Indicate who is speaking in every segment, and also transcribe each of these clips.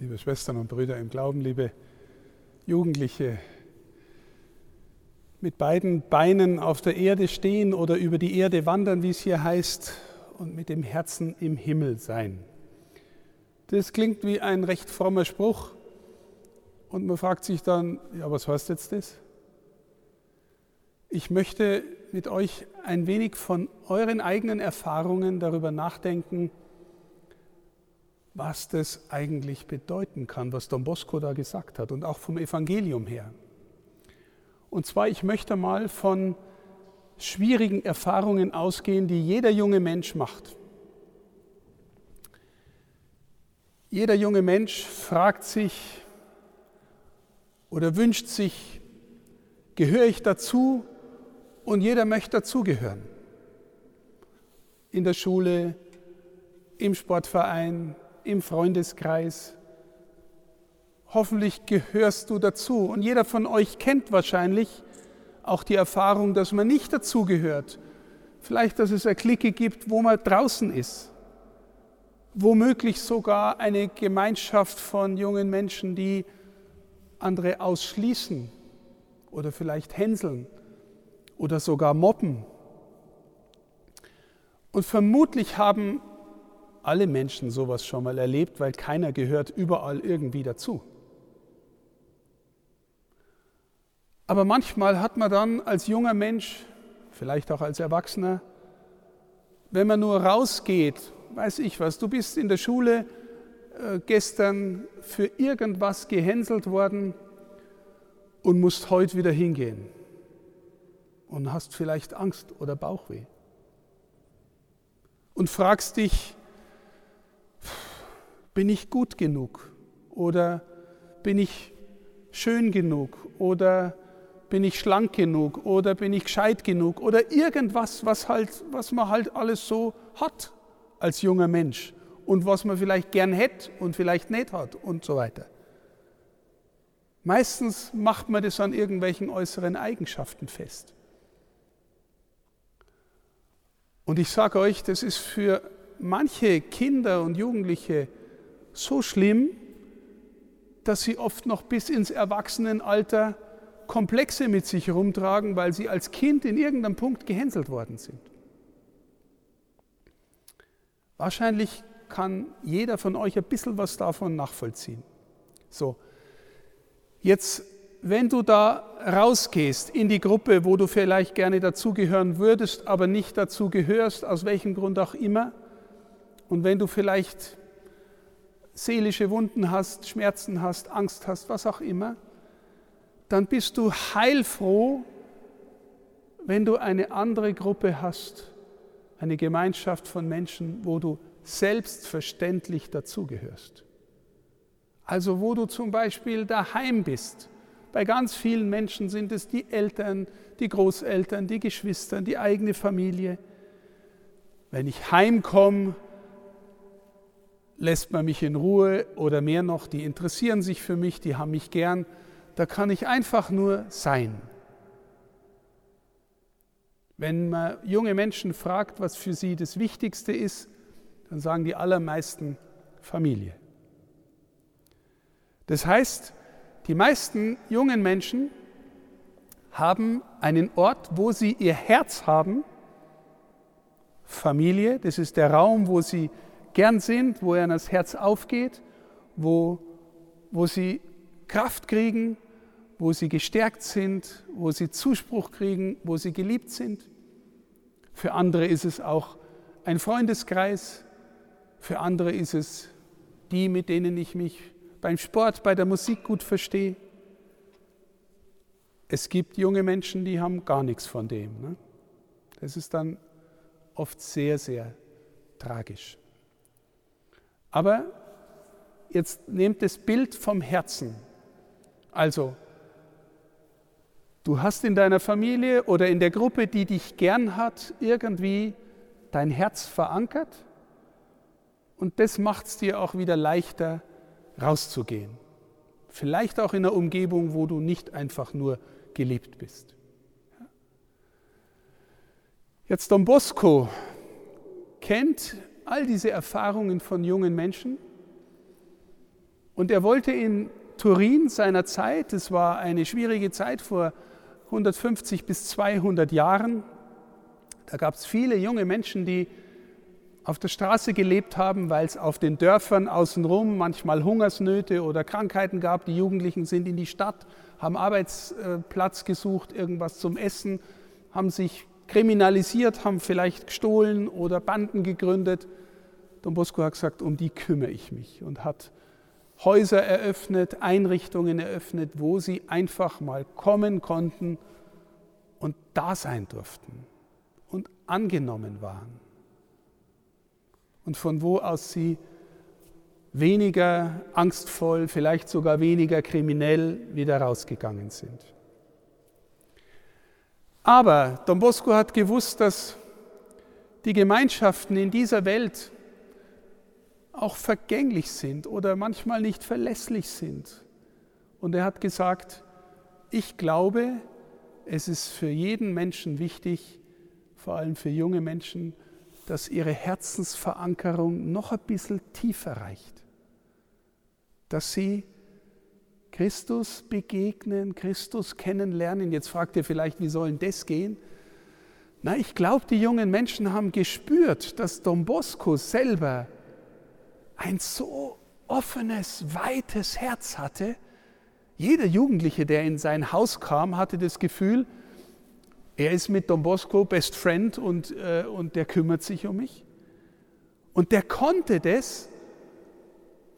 Speaker 1: liebe Schwestern und Brüder im Glauben, liebe Jugendliche, mit beiden Beinen auf der Erde stehen oder über die Erde wandern, wie es hier heißt, und mit dem Herzen im Himmel sein. Das klingt wie ein recht frommer Spruch und man fragt sich dann, ja, was heißt jetzt das? Ich möchte mit euch ein wenig von euren eigenen Erfahrungen darüber nachdenken, was das eigentlich bedeuten kann, was Don Bosco da gesagt hat und auch vom Evangelium her. Und zwar, ich möchte mal von schwierigen Erfahrungen ausgehen, die jeder junge Mensch macht. Jeder junge Mensch fragt sich oder wünscht sich, gehöre ich dazu? Und jeder möchte dazugehören. In der Schule, im Sportverein, im Freundeskreis. Hoffentlich gehörst du dazu. Und jeder von euch kennt wahrscheinlich auch die Erfahrung, dass man nicht dazugehört. Vielleicht, dass es eine Clique gibt, wo man draußen ist. Womöglich sogar eine Gemeinschaft von jungen Menschen, die andere ausschließen oder vielleicht hänseln oder sogar mobben. Und vermutlich haben alle Menschen sowas schon mal erlebt, weil keiner gehört überall irgendwie dazu. Aber manchmal hat man dann als junger Mensch, vielleicht auch als Erwachsener, wenn man nur rausgeht, weiß ich was, du bist in der Schule äh, gestern für irgendwas gehänselt worden und musst heute wieder hingehen und hast vielleicht Angst oder Bauchweh und fragst dich, bin ich gut genug oder bin ich schön genug oder bin ich schlank genug oder bin ich gescheit genug oder irgendwas, was, halt, was man halt alles so hat als junger Mensch und was man vielleicht gern hätte und vielleicht nicht hat und so weiter. Meistens macht man das an irgendwelchen äußeren Eigenschaften fest. Und ich sage euch, das ist für manche Kinder und Jugendliche so schlimm, dass sie oft noch bis ins Erwachsenenalter Komplexe mit sich herumtragen, weil sie als Kind in irgendeinem Punkt gehänselt worden sind. Wahrscheinlich kann jeder von euch ein bisschen was davon nachvollziehen. So, jetzt, wenn du da rausgehst in die Gruppe, wo du vielleicht gerne dazugehören würdest, aber nicht dazu gehörst, aus welchem Grund auch immer, und wenn du vielleicht seelische Wunden hast, Schmerzen hast, Angst hast, was auch immer, dann bist du heilfroh, wenn du eine andere Gruppe hast, eine Gemeinschaft von Menschen, wo du selbstverständlich dazugehörst. Also wo du zum Beispiel daheim bist. Bei ganz vielen Menschen sind es die Eltern, die Großeltern, die Geschwister, die eigene Familie. Wenn ich heimkomme, lässt man mich in Ruhe oder mehr noch, die interessieren sich für mich, die haben mich gern. Da kann ich einfach nur sein. Wenn man junge Menschen fragt, was für sie das Wichtigste ist, dann sagen die allermeisten Familie. Das heißt, die meisten jungen Menschen haben einen Ort, wo sie ihr Herz haben, Familie, das ist der Raum, wo sie gern sind, wo ihnen das Herz aufgeht, wo, wo sie Kraft kriegen, wo sie gestärkt sind, wo sie Zuspruch kriegen, wo sie geliebt sind. Für andere ist es auch ein Freundeskreis, für andere ist es die, mit denen ich mich beim Sport, bei der Musik gut verstehe. Es gibt junge Menschen, die haben gar nichts von dem. Ne? Das ist dann oft sehr, sehr tragisch. Aber jetzt nehmt das Bild vom Herzen. Also, du hast in deiner Familie oder in der Gruppe, die dich gern hat, irgendwie dein Herz verankert und das macht es dir auch wieder leichter, rauszugehen. Vielleicht auch in einer Umgebung, wo du nicht einfach nur geliebt bist. Jetzt Don Bosco kennt all diese Erfahrungen von jungen Menschen Und er wollte in Turin seiner Zeit, es war eine schwierige Zeit vor 150 bis 200 Jahren, da gab es viele junge Menschen, die auf der Straße gelebt haben, weil es auf den Dörfern außenrum manchmal Hungersnöte oder Krankheiten gab. Die Jugendlichen sind in die Stadt, haben Arbeitsplatz gesucht, irgendwas zum Essen, haben sich kriminalisiert, haben vielleicht gestohlen oder Banden gegründet. Don Bosco hat gesagt, um die kümmere ich mich und hat Häuser eröffnet, Einrichtungen eröffnet, wo sie einfach mal kommen konnten und da sein durften und angenommen waren. Und von wo aus sie weniger angstvoll, vielleicht sogar weniger kriminell wieder rausgegangen sind. Aber Don Bosco hat gewusst, dass die Gemeinschaften in dieser Welt auch vergänglich sind oder manchmal nicht verlässlich sind. Und er hat gesagt, ich glaube, es ist für jeden Menschen wichtig, vor allem für junge Menschen, dass ihre Herzensverankerung noch ein bisschen tiefer reicht. Dass sie Christus begegnen, Christus kennenlernen. Jetzt fragt ihr vielleicht, wie soll das gehen? Na, ich glaube, die jungen Menschen haben gespürt, dass Don Bosco selber ein so offenes, weites Herz hatte. Jeder Jugendliche, der in sein Haus kam, hatte das Gefühl, er ist mit Don Bosco Best Friend und, äh, und der kümmert sich um mich. Und der konnte das,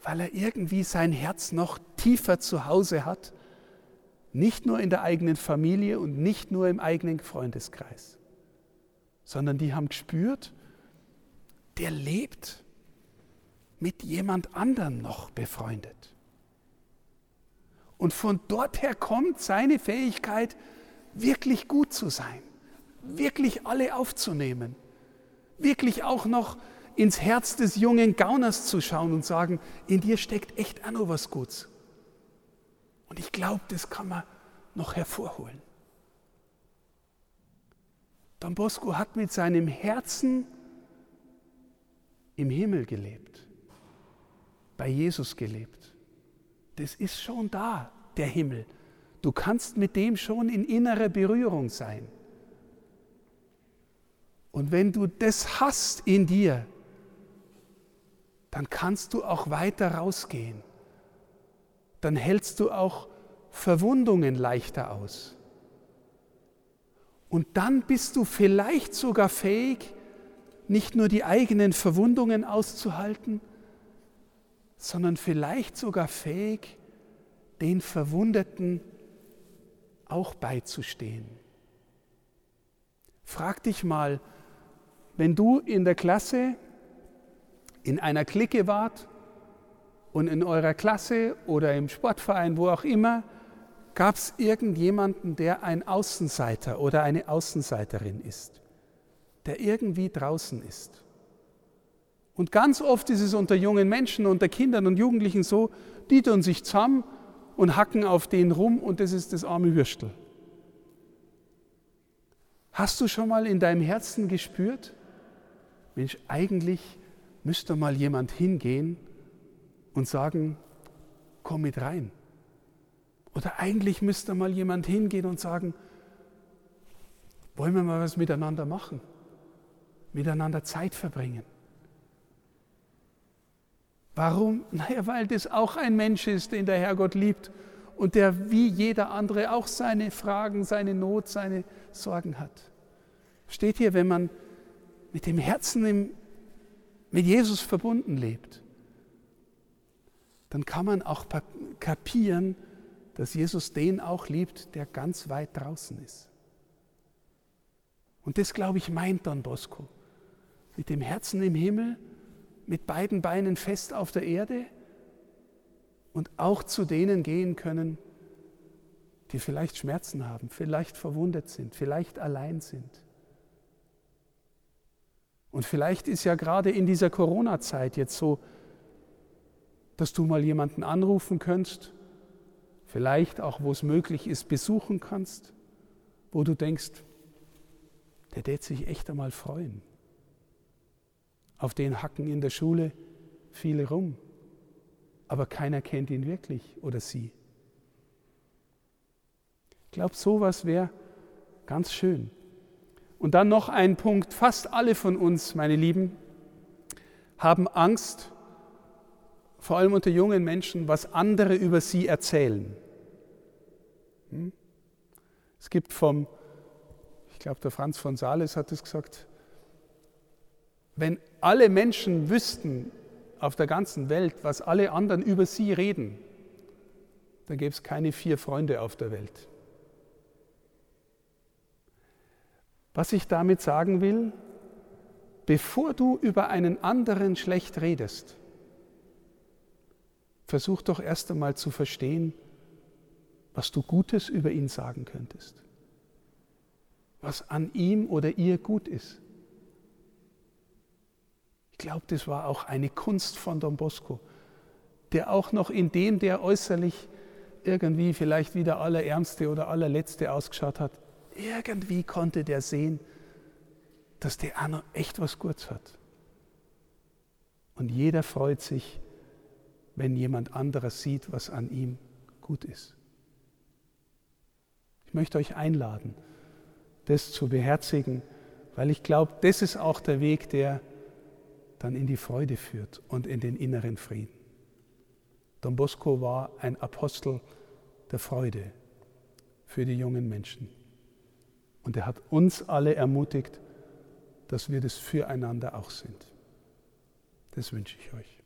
Speaker 1: weil er irgendwie sein Herz noch tiefer zu Hause hat, nicht nur in der eigenen Familie und nicht nur im eigenen Freundeskreis, sondern die haben gespürt, der lebt mit jemand anderem noch befreundet. Und von dort her kommt seine Fähigkeit, wirklich gut zu sein, wirklich alle aufzunehmen, wirklich auch noch ins Herz des jungen Gauners zu schauen und sagen, in dir steckt echt auch noch was Gutes. Und ich glaube, das kann man noch hervorholen. Don Bosco hat mit seinem Herzen im Himmel gelebt, bei Jesus gelebt. Das ist schon da, der Himmel. Du kannst mit dem schon in innerer Berührung sein. Und wenn du das hast in dir, dann kannst du auch weiter rausgehen. Dann hältst du auch Verwundungen leichter aus. Und dann bist du vielleicht sogar fähig, nicht nur die eigenen Verwundungen auszuhalten, sondern vielleicht sogar fähig, den Verwundeten auch beizustehen. Frag dich mal, wenn du in der Klasse, in einer Clique wart und in eurer Klasse oder im Sportverein, wo auch immer, gab es irgendjemanden, der ein Außenseiter oder eine Außenseiterin ist, der irgendwie draußen ist. Und ganz oft ist es unter jungen Menschen, unter Kindern und Jugendlichen so, die tun sich zusammen und hacken auf den rum und das ist das arme Würstel. Hast du schon mal in deinem Herzen gespürt, Mensch, eigentlich müsste mal jemand hingehen und sagen, komm mit rein. Oder eigentlich müsste mal jemand hingehen und sagen, wollen wir mal was miteinander machen, miteinander Zeit verbringen. Warum? Naja, weil das auch ein Mensch ist, den der Herrgott liebt und der wie jeder andere auch seine Fragen, seine Not, seine Sorgen hat. Steht hier, wenn man mit dem Herzen im, mit Jesus verbunden lebt, dann kann man auch kapieren, dass Jesus den auch liebt, der ganz weit draußen ist. Und das, glaube ich, meint Don Bosco. Mit dem Herzen im Himmel mit beiden Beinen fest auf der Erde und auch zu denen gehen können, die vielleicht Schmerzen haben, vielleicht verwundet sind, vielleicht allein sind. Und vielleicht ist ja gerade in dieser Corona-Zeit jetzt so, dass du mal jemanden anrufen kannst, vielleicht auch, wo es möglich ist, besuchen kannst, wo du denkst, der wird sich echt einmal freuen. Auf den hacken in der Schule viele rum. aber keiner kennt ihn wirklich oder sie. Ich glaube, sowas wäre ganz schön. Und dann noch ein Punkt. Fast alle von uns, meine Lieben, haben Angst, vor allem unter jungen Menschen, was andere über sie erzählen. Hm? Es gibt vom, ich glaube, der Franz von Sales hat es gesagt, wenn alle Menschen wüssten auf der ganzen Welt, was alle anderen über sie reden, dann gäbe es keine vier Freunde auf der Welt. Was ich damit sagen will, bevor du über einen anderen schlecht redest, versuch doch erst einmal zu verstehen, was du Gutes über ihn sagen könntest, was an ihm oder ihr gut ist. Glaube, das war auch eine Kunst von Don Bosco, der auch noch in dem, der äußerlich irgendwie vielleicht wie der allerärmste oder allerletzte ausgeschaut hat, irgendwie konnte der sehen, dass der Anno echt was Gutes hat. Und jeder freut sich, wenn jemand anderes sieht, was an ihm gut ist. Ich möchte euch einladen, das zu beherzigen, weil ich glaube, das ist auch der Weg, der dann in die Freude führt und in den inneren Frieden. Don Bosco war ein Apostel der Freude für die jungen Menschen. Und er hat uns alle ermutigt, dass wir das füreinander auch sind. Das wünsche ich euch.